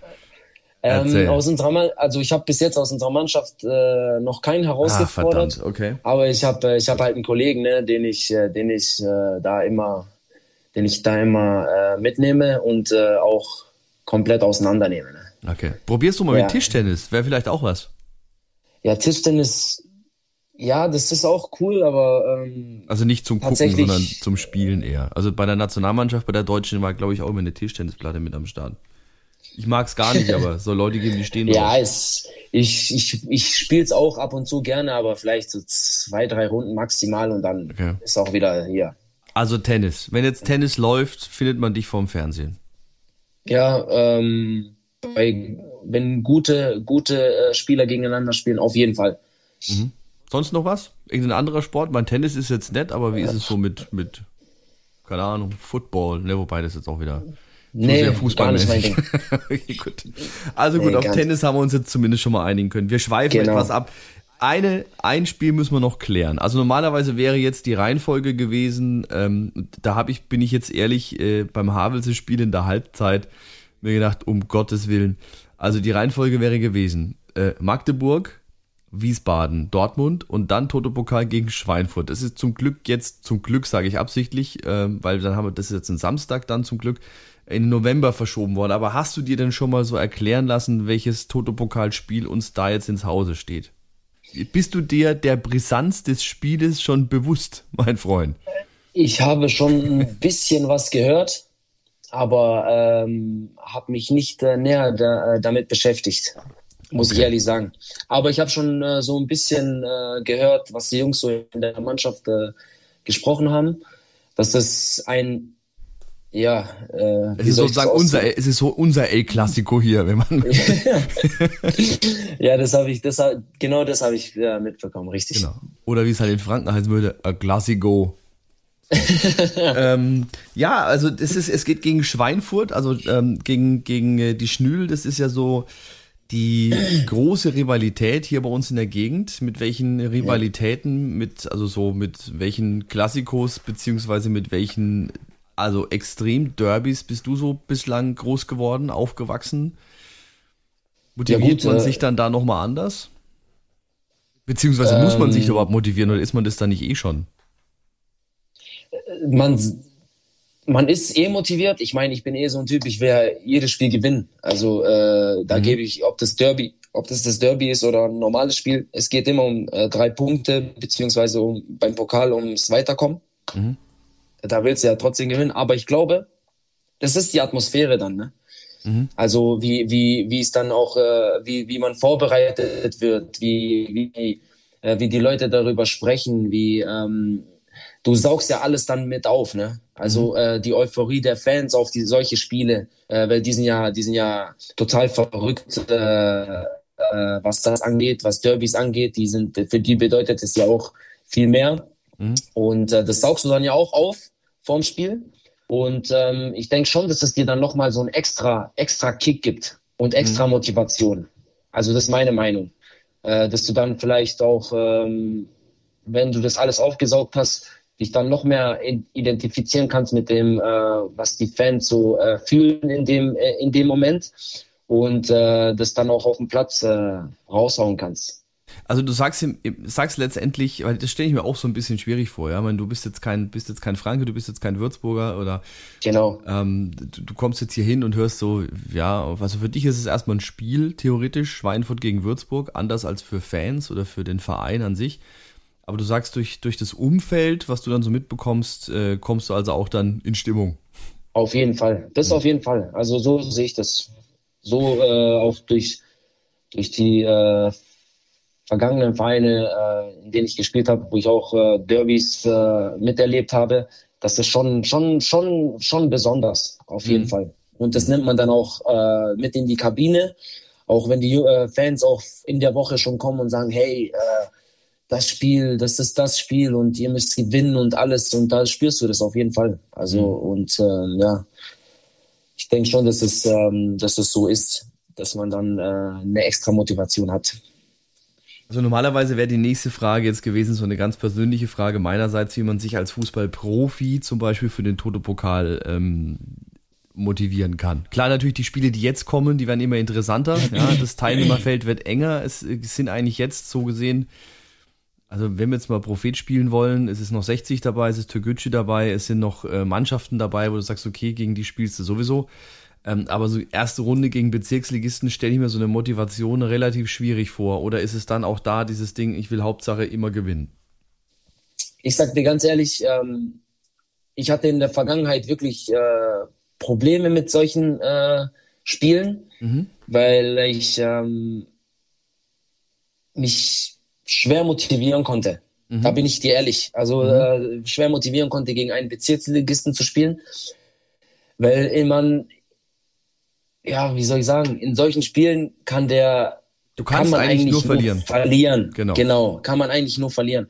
Speaker 4: Ähm, aus unserer, also ich habe bis jetzt aus unserer Mannschaft äh, noch keinen herausgefordert.
Speaker 2: Ah, okay.
Speaker 4: Aber ich habe äh, ich hab halt einen Kollegen, ne, den ich, äh, den ich äh, da immer, den ich da immer äh, mitnehme und äh, auch komplett auseinandernehme. Ne?
Speaker 2: Okay. Probierst du mal ja. mit Tischtennis? Wäre vielleicht auch was.
Speaker 4: Ja, Tischtennis, ja, das ist auch cool, aber ähm,
Speaker 2: also nicht zum Gucken, sondern zum Spielen eher. Also bei der Nationalmannschaft, bei der Deutschen war glaube ich auch immer eine Tischtennisplatte mit am Start. Ich mag es gar nicht, aber so Leute geben, die stehen
Speaker 4: Ja, es, ich, ich, ich spiele es auch ab und zu gerne, aber vielleicht so zwei, drei Runden maximal und dann okay. ist auch wieder hier.
Speaker 2: Also Tennis. Wenn jetzt Tennis läuft, findet man dich vorm Fernsehen.
Speaker 4: Ja, ähm, bei, wenn gute, gute äh, Spieler gegeneinander spielen, auf jeden Fall.
Speaker 2: Mhm. Sonst noch was? Irgendein anderer Sport? Mein Tennis ist jetzt nett, aber wie ist es so mit, mit keine Ahnung, Football, ne, wobei das jetzt auch wieder
Speaker 4: Nee, gar nicht mein Ding.
Speaker 2: okay, gut. Also gut, nee, auf Tennis haben wir uns jetzt zumindest schon mal einigen können. Wir schweifen genau. etwas ab. Eine, ein Spiel müssen wir noch klären. Also normalerweise wäre jetzt die Reihenfolge gewesen, ähm, da habe ich, bin ich jetzt ehrlich, äh, beim Havelse Spiel in der Halbzeit mir gedacht, um Gottes Willen. Also die Reihenfolge wäre gewesen, äh, Magdeburg, Wiesbaden, Dortmund und dann Toto Pokal gegen Schweinfurt. Das ist zum Glück jetzt, zum Glück sage ich absichtlich, äh, weil dann haben wir, das ist jetzt ein Samstag dann zum Glück, in November verschoben worden. Aber hast du dir denn schon mal so erklären lassen, welches Toto-Pokalspiel uns da jetzt ins Hause steht? Bist du dir der Brisanz des Spieles schon bewusst, mein Freund?
Speaker 4: Ich habe schon ein bisschen was gehört, aber ähm, habe mich nicht äh, näher da, äh, damit beschäftigt, muss okay. ich ehrlich sagen. Aber ich habe schon äh, so ein bisschen äh, gehört, was die Jungs so in der Mannschaft äh, gesprochen haben, dass das ein ja,
Speaker 2: äh, es ist sozusagen unser, es ist so unser El Clasico hier, wenn man.
Speaker 4: ja, das habe ich, das genau das habe ich ja, mitbekommen, richtig. Genau.
Speaker 2: Oder wie es halt in Franken heißen würde, a Clasico. ähm, ja, also das ist, es geht gegen Schweinfurt, also ähm, gegen gegen äh, die Schnül. Das ist ja so die große Rivalität hier bei uns in der Gegend. Mit welchen Rivalitäten, mit also so mit welchen Klassikos beziehungsweise mit welchen also extrem Derbys bist du so bislang groß geworden, aufgewachsen? Motiviert ja gut, man äh, sich dann da nochmal anders? Beziehungsweise ähm, muss man sich ähm, überhaupt motivieren oder ist man das dann nicht eh schon?
Speaker 4: Man, man ist eh motiviert. Ich meine, ich bin eh so ein Typ, ich will jedes Spiel gewinnen. Also äh, da mhm. gebe ich, ob das Derby, ob das das Derby ist oder ein normales Spiel, es geht immer um äh, drei Punkte, beziehungsweise um, beim Pokal ums Weiterkommen. Mhm da willst du ja trotzdem gewinnen. Aber ich glaube, das ist die Atmosphäre dann, ne? Mhm. Also wie, wie, wie es dann auch, äh, wie, wie man vorbereitet wird, wie, wie, äh, wie die Leute darüber sprechen, wie ähm, du saugst ja alles dann mit auf, ne? Also mhm. äh, die Euphorie der Fans auf die solche Spiele, äh, weil die sind ja, die sind ja total verrückt, äh, äh, was das angeht, was Derbys angeht. Die sind, für die bedeutet es ja auch viel mehr. Mhm. Und äh, das saugst du dann ja auch auf vorm Spiel. Und ähm, ich denke schon, dass es dir dann nochmal so ein extra, extra Kick gibt und extra mhm. Motivation. Also das ist meine Meinung. Äh, dass du dann vielleicht auch, ähm, wenn du das alles aufgesaugt hast, dich dann noch mehr identifizieren kannst mit dem, äh, was die Fans so äh, fühlen in dem, äh, in dem Moment und äh, das dann auch auf dem Platz äh, raushauen kannst.
Speaker 2: Also du sagst, sagst letztendlich, weil das stelle ich mir auch so ein bisschen schwierig vor, ja. Ich meine, du bist jetzt kein, bist jetzt kein Franke, du bist jetzt kein Würzburger oder
Speaker 4: genau.
Speaker 2: Ähm, du, du, kommst jetzt hier hin und hörst so, ja, also für dich ist es erstmal ein Spiel, theoretisch, Schweinfurt gegen Würzburg, anders als für Fans oder für den Verein an sich. Aber du sagst, durch, durch das Umfeld, was du dann so mitbekommst, äh, kommst du also auch dann in Stimmung.
Speaker 4: Auf jeden Fall. Das ja. auf jeden Fall. Also so sehe ich das. So äh, auch durch, durch die äh, vergangenen Vereine, äh, in denen ich gespielt habe, wo ich auch äh, Derbys äh, miterlebt habe, das ist schon, schon, schon, schon besonders, auf jeden mhm. Fall. Und das nimmt man dann auch mit in die Kabine, auch wenn die Fans auch in der Woche schon kommen und sagen, hey, das Spiel, das ist das Spiel und ihr müsst gewinnen und alles und da spürst du das auf jeden Fall. Also mhm. und äh, ja, ich denke schon, dass es, ähm, dass es so ist, dass man dann äh, eine extra Motivation hat.
Speaker 2: Also normalerweise wäre die nächste Frage jetzt gewesen, so eine ganz persönliche Frage meinerseits, wie man sich als Fußballprofi zum Beispiel für den Toto-Pokal ähm, motivieren kann. Klar, natürlich die Spiele, die jetzt kommen, die werden immer interessanter. Ja, das Teilnehmerfeld wird enger. Es, es sind eigentlich jetzt so gesehen, also wenn wir jetzt mal Prophet spielen wollen, es ist noch 60 dabei, es ist Türkgücü dabei, es sind noch äh, Mannschaften dabei, wo du sagst, okay, gegen die spielst du sowieso. Ähm, aber so erste Runde gegen Bezirksligisten stelle ich mir so eine Motivation relativ schwierig vor. Oder ist es dann auch da dieses Ding, ich will Hauptsache immer gewinnen?
Speaker 4: Ich sag dir ganz ehrlich, ähm, ich hatte in der Vergangenheit wirklich äh, Probleme mit solchen äh, Spielen, mhm. weil ich ähm, mich schwer motivieren konnte. Mhm. Da bin ich dir ehrlich. Also mhm. äh, schwer motivieren konnte, gegen einen Bezirksligisten zu spielen, weil man, ja, wie soll ich sagen, in solchen Spielen kann der
Speaker 2: Du kannst kann man eigentlich, eigentlich nur verlieren.
Speaker 4: Nur verlieren. Genau. genau, kann man eigentlich nur verlieren.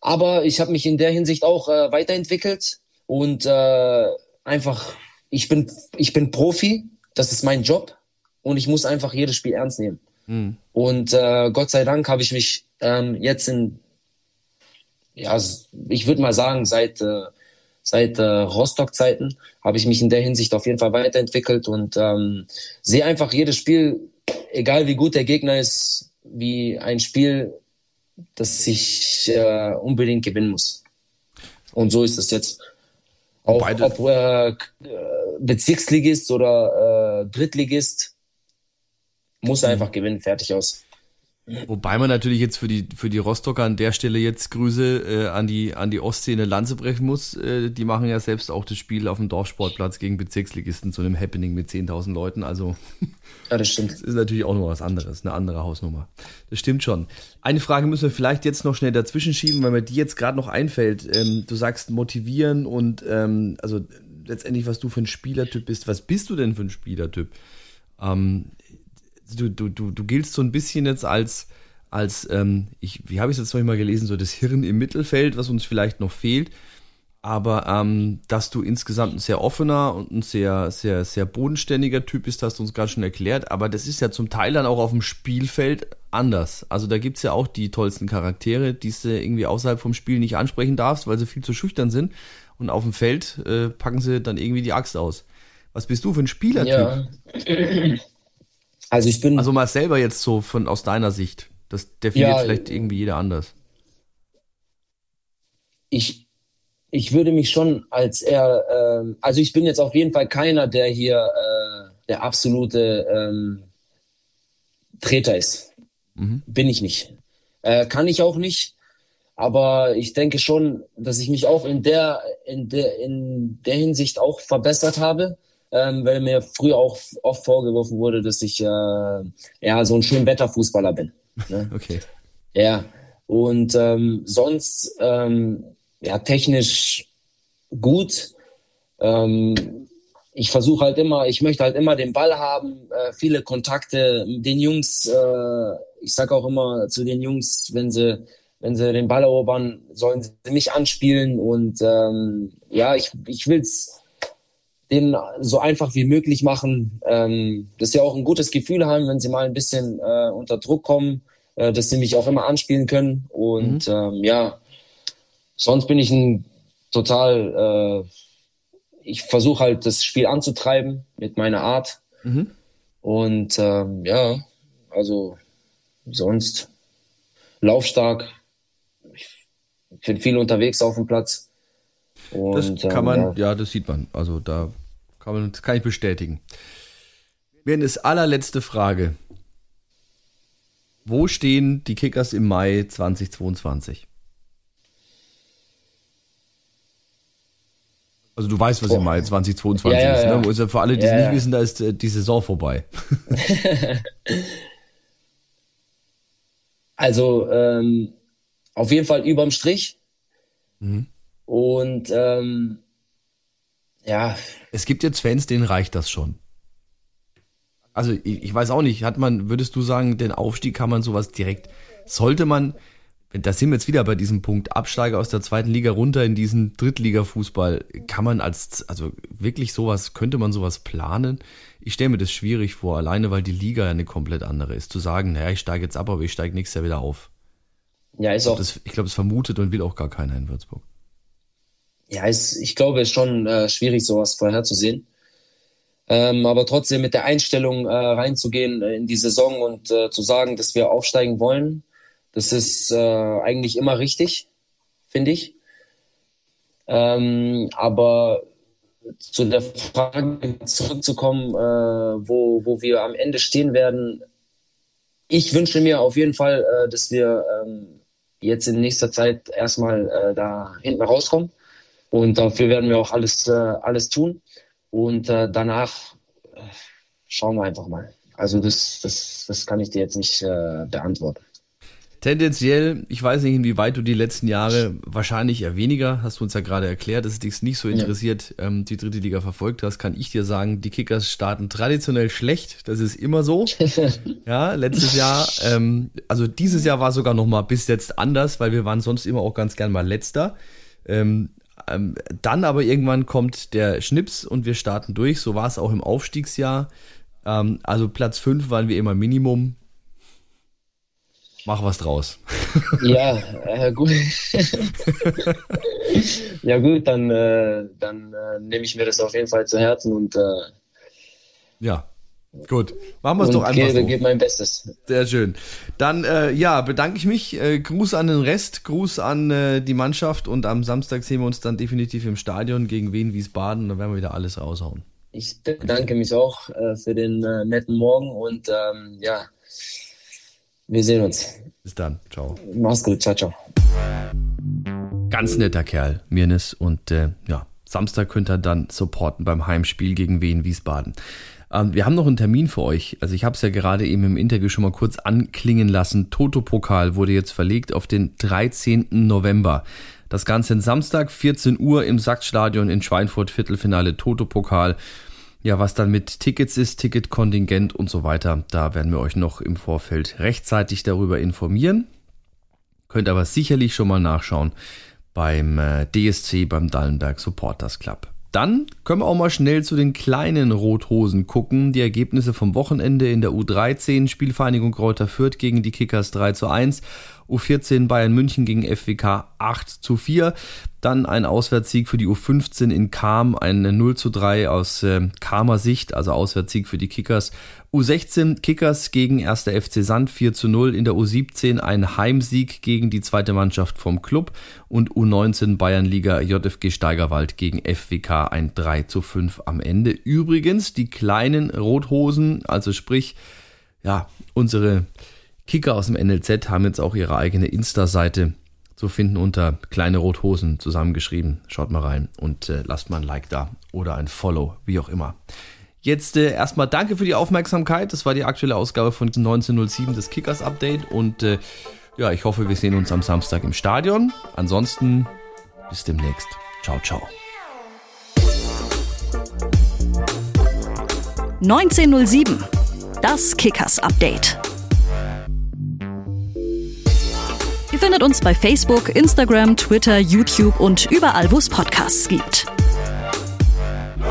Speaker 4: Aber ich habe mich in der Hinsicht auch äh, weiterentwickelt und äh, einfach, ich bin, ich bin Profi, das ist mein Job und ich muss einfach jedes Spiel ernst nehmen. Mhm. Und äh, Gott sei Dank habe ich mich ähm, jetzt in, ja, ich würde mal sagen, seit, äh, seit äh, Rostock-Zeiten habe ich mich in der Hinsicht auf jeden Fall weiterentwickelt und ähm, sehe einfach jedes Spiel, egal wie gut der Gegner ist, wie ein Spiel dass ich äh, unbedingt gewinnen muss. Und so ist es jetzt. Auch Beide. ob äh, Bezirksligist oder äh, Drittligist, muss mhm. einfach gewinnen, fertig aus.
Speaker 2: Wobei man natürlich jetzt für die für die Rostocker an der Stelle jetzt Grüße äh, an die an die Ostsee eine Lanze brechen muss. Äh, die machen ja selbst auch das Spiel auf dem Dorfsportplatz gegen Bezirksligisten zu einem Happening mit 10.000 Leuten. Also
Speaker 4: ja, das stimmt. Das
Speaker 2: ist natürlich auch noch was anderes, eine andere Hausnummer. Das stimmt schon. Eine Frage müssen wir vielleicht jetzt noch schnell dazwischen schieben, weil mir die jetzt gerade noch einfällt. Ähm, du sagst motivieren und ähm, also letztendlich, was du für ein Spielertyp bist. Was bist du denn für ein Spielertyp? Ähm, du, du, du, du giltst so ein bisschen jetzt als, als ähm, ich, wie habe ich es jetzt mal gelesen, so das Hirn im Mittelfeld, was uns vielleicht noch fehlt. Aber ähm, dass du insgesamt ein sehr offener und ein sehr, sehr, sehr bodenständiger Typ bist, hast du uns gerade schon erklärt. Aber das ist ja zum Teil dann auch auf dem Spielfeld anders. Also da gibt's ja auch die tollsten Charaktere, die du irgendwie außerhalb vom Spiel nicht ansprechen darfst, weil sie viel zu schüchtern sind. Und auf dem Feld äh, packen sie dann irgendwie die Axt aus. Was bist du für ein Spielertyp?
Speaker 4: Ja. Also ich bin.
Speaker 2: Also mal selber jetzt so von aus deiner Sicht. Das definiert ja, vielleicht irgendwie jeder anders.
Speaker 4: Ich, ich würde mich schon als eher, äh, also ich bin jetzt auf jeden Fall keiner, der hier äh, der absolute ähm, Treter ist. Mhm. Bin ich nicht. Äh, kann ich auch nicht. Aber ich denke schon, dass ich mich auch in der, in der, in der Hinsicht auch verbessert habe ähm, weil mir früher auch oft vorgeworfen wurde, dass ich äh, ja so ein Schönwetterfußballer bin. Ne?
Speaker 2: okay.
Speaker 4: Ja. Und ähm, sonst ähm, ja technisch gut. Ähm, ich versuche halt immer, ich möchte halt immer den Ball haben, äh, viele Kontakte, den Jungs, äh, ich sag auch immer zu den Jungs, wenn sie wenn sie den Ball erobern, sollen sie mich anspielen und ähm, ja, ich, ich will's den so einfach wie möglich machen, ähm, dass sie auch ein gutes Gefühl haben, wenn sie mal ein bisschen äh, unter Druck kommen, äh, dass sie mich auch immer anspielen können. Und mhm. ähm, ja, sonst bin ich ein total, äh, ich versuche halt das Spiel anzutreiben mit meiner Art. Mhm. Und ähm, ja, also sonst laufstark. Ich bin viel unterwegs auf dem Platz.
Speaker 2: Und, das kann man, ähm, ja. ja. das sieht man. Also da kann man, das kann ich bestätigen. Wendes allerletzte Frage. Wo stehen die Kickers im Mai 2022? Also du weißt, was oh. im Mai 2022 ja, ja, ist. Ne? Ja. Also für alle, die es nicht wissen, da ist äh, die Saison vorbei.
Speaker 4: also ähm, auf jeden Fall überm Strich. Mhm. Und ähm, ja.
Speaker 2: Es gibt jetzt Fans, denen reicht das schon. Also ich, ich, weiß auch nicht, hat man, würdest du sagen, den Aufstieg kann man sowas direkt, sollte man, da sind wir jetzt wieder bei diesem Punkt, Absteiger aus der zweiten Liga runter in diesen Drittliga-Fußball, kann man als, also wirklich sowas, könnte man sowas planen? Ich stelle mir das schwierig vor, alleine weil die Liga ja eine komplett andere ist. Zu sagen, naja, ich steige jetzt ab, aber ich steige nächstes Jahr wieder auf.
Speaker 4: Ja, ist auch.
Speaker 2: Das, ich glaube, es vermutet und will auch gar keiner in Würzburg
Speaker 4: ja, ist, ich glaube, es ist schon äh, schwierig, sowas vorherzusehen. Ähm, aber trotzdem mit der Einstellung äh, reinzugehen äh, in die Saison und äh, zu sagen, dass wir aufsteigen wollen, das ist äh, eigentlich immer richtig, finde ich. Ähm, aber zu der Frage zurückzukommen, äh, wo, wo wir am Ende stehen werden. Ich wünsche mir auf jeden Fall, äh, dass wir ähm, jetzt in nächster Zeit erstmal da hinten rauskommen. Und dafür werden wir auch alles, äh, alles tun. Und äh, danach äh, schauen wir einfach mal. Also das, das, das kann ich dir jetzt nicht beantworten.
Speaker 2: Tendenziell, ich weiß nicht, inwieweit du die letzten Jahre, wahrscheinlich eher weniger, hast du uns ja gerade erklärt, dass es dich nicht so interessiert, ja. ähm, die dritte Liga verfolgt hast, kann ich dir sagen, die Kickers starten traditionell schlecht, das ist immer so. ja, letztes Jahr, ähm, also dieses Jahr war sogar noch mal bis jetzt anders, weil wir waren sonst immer auch ganz gern mal letzter. Ähm, dann aber irgendwann kommt der Schnips und wir starten durch, so war es auch im Aufstiegsjahr. Ähm, also Platz 5 waren wir immer Minimum, Mach was draus.
Speaker 4: Ja, äh, gut. ja gut, dann, äh, dann äh, nehme ich mir das auf jeden Fall zu Herzen und äh,
Speaker 2: ja. Gut, machen wir es doch einfach
Speaker 4: gebe, so. gebe mein Bestes.
Speaker 2: Sehr schön. Dann äh, ja, bedanke ich mich. Äh, Gruß an den Rest, Gruß an äh, die Mannschaft und am Samstag sehen wir uns dann definitiv im Stadion gegen Wien Wiesbaden. Dann werden wir wieder alles raushauen.
Speaker 4: Ich bedanke mich auch äh, für den äh, netten Morgen und ähm, ja, wir sehen uns.
Speaker 2: Bis dann. Ciao.
Speaker 4: Mach's gut. Ciao, ciao.
Speaker 2: Ganz netter Kerl, Mirnes. Und äh, ja, Samstag könnt ihr dann supporten beim Heimspiel gegen Wien Wiesbaden. Ähm, wir haben noch einen Termin für euch. Also ich habe es ja gerade eben im Interview schon mal kurz anklingen lassen. Toto-Pokal wurde jetzt verlegt auf den 13. November. Das Ganze in Samstag, 14 Uhr im Sachsstadion in Schweinfurt, Viertelfinale Toto-Pokal. Ja, was dann mit Tickets ist, Ticketkontingent und so weiter, da werden wir euch noch im Vorfeld rechtzeitig darüber informieren. Könnt aber sicherlich schon mal nachschauen beim äh, DSC, beim Dallenberg Supporters Club. Dann können wir auch mal schnell zu den kleinen Rothosen gucken. Die Ergebnisse vom Wochenende in der U13, Spielvereinigung Kräuter Fürth gegen die Kickers 3 zu 1 U14 Bayern München gegen FWK 8 zu 4. Dann ein Auswärtssieg für die U15 in Kam, ein 0 zu 3 aus äh, Kamer Sicht, also Auswärtssieg für die Kickers. U16 Kickers gegen 1. FC Sand 4 zu 0. In der U17 ein Heimsieg gegen die zweite Mannschaft vom Club. Und U19 Bayernliga JFG Steigerwald gegen FWK ein 3 zu 5 am Ende. Übrigens die kleinen Rothosen, also sprich, ja, unsere Kicker aus dem NLZ haben jetzt auch ihre eigene Insta-Seite zu finden unter kleine Rothosen zusammengeschrieben. Schaut mal rein und äh, lasst mal ein Like da oder ein Follow, wie auch immer. Jetzt äh, erstmal danke für die Aufmerksamkeit. Das war die aktuelle Ausgabe von 1907 des Kickers Update und äh, ja, ich hoffe, wir sehen uns am Samstag im Stadion. Ansonsten bis demnächst. Ciao, ciao.
Speaker 1: 1907. Das Kickers Update. Ihr findet uns bei Facebook, Instagram, Twitter, YouTube und überall, wo es Podcasts gibt. Nur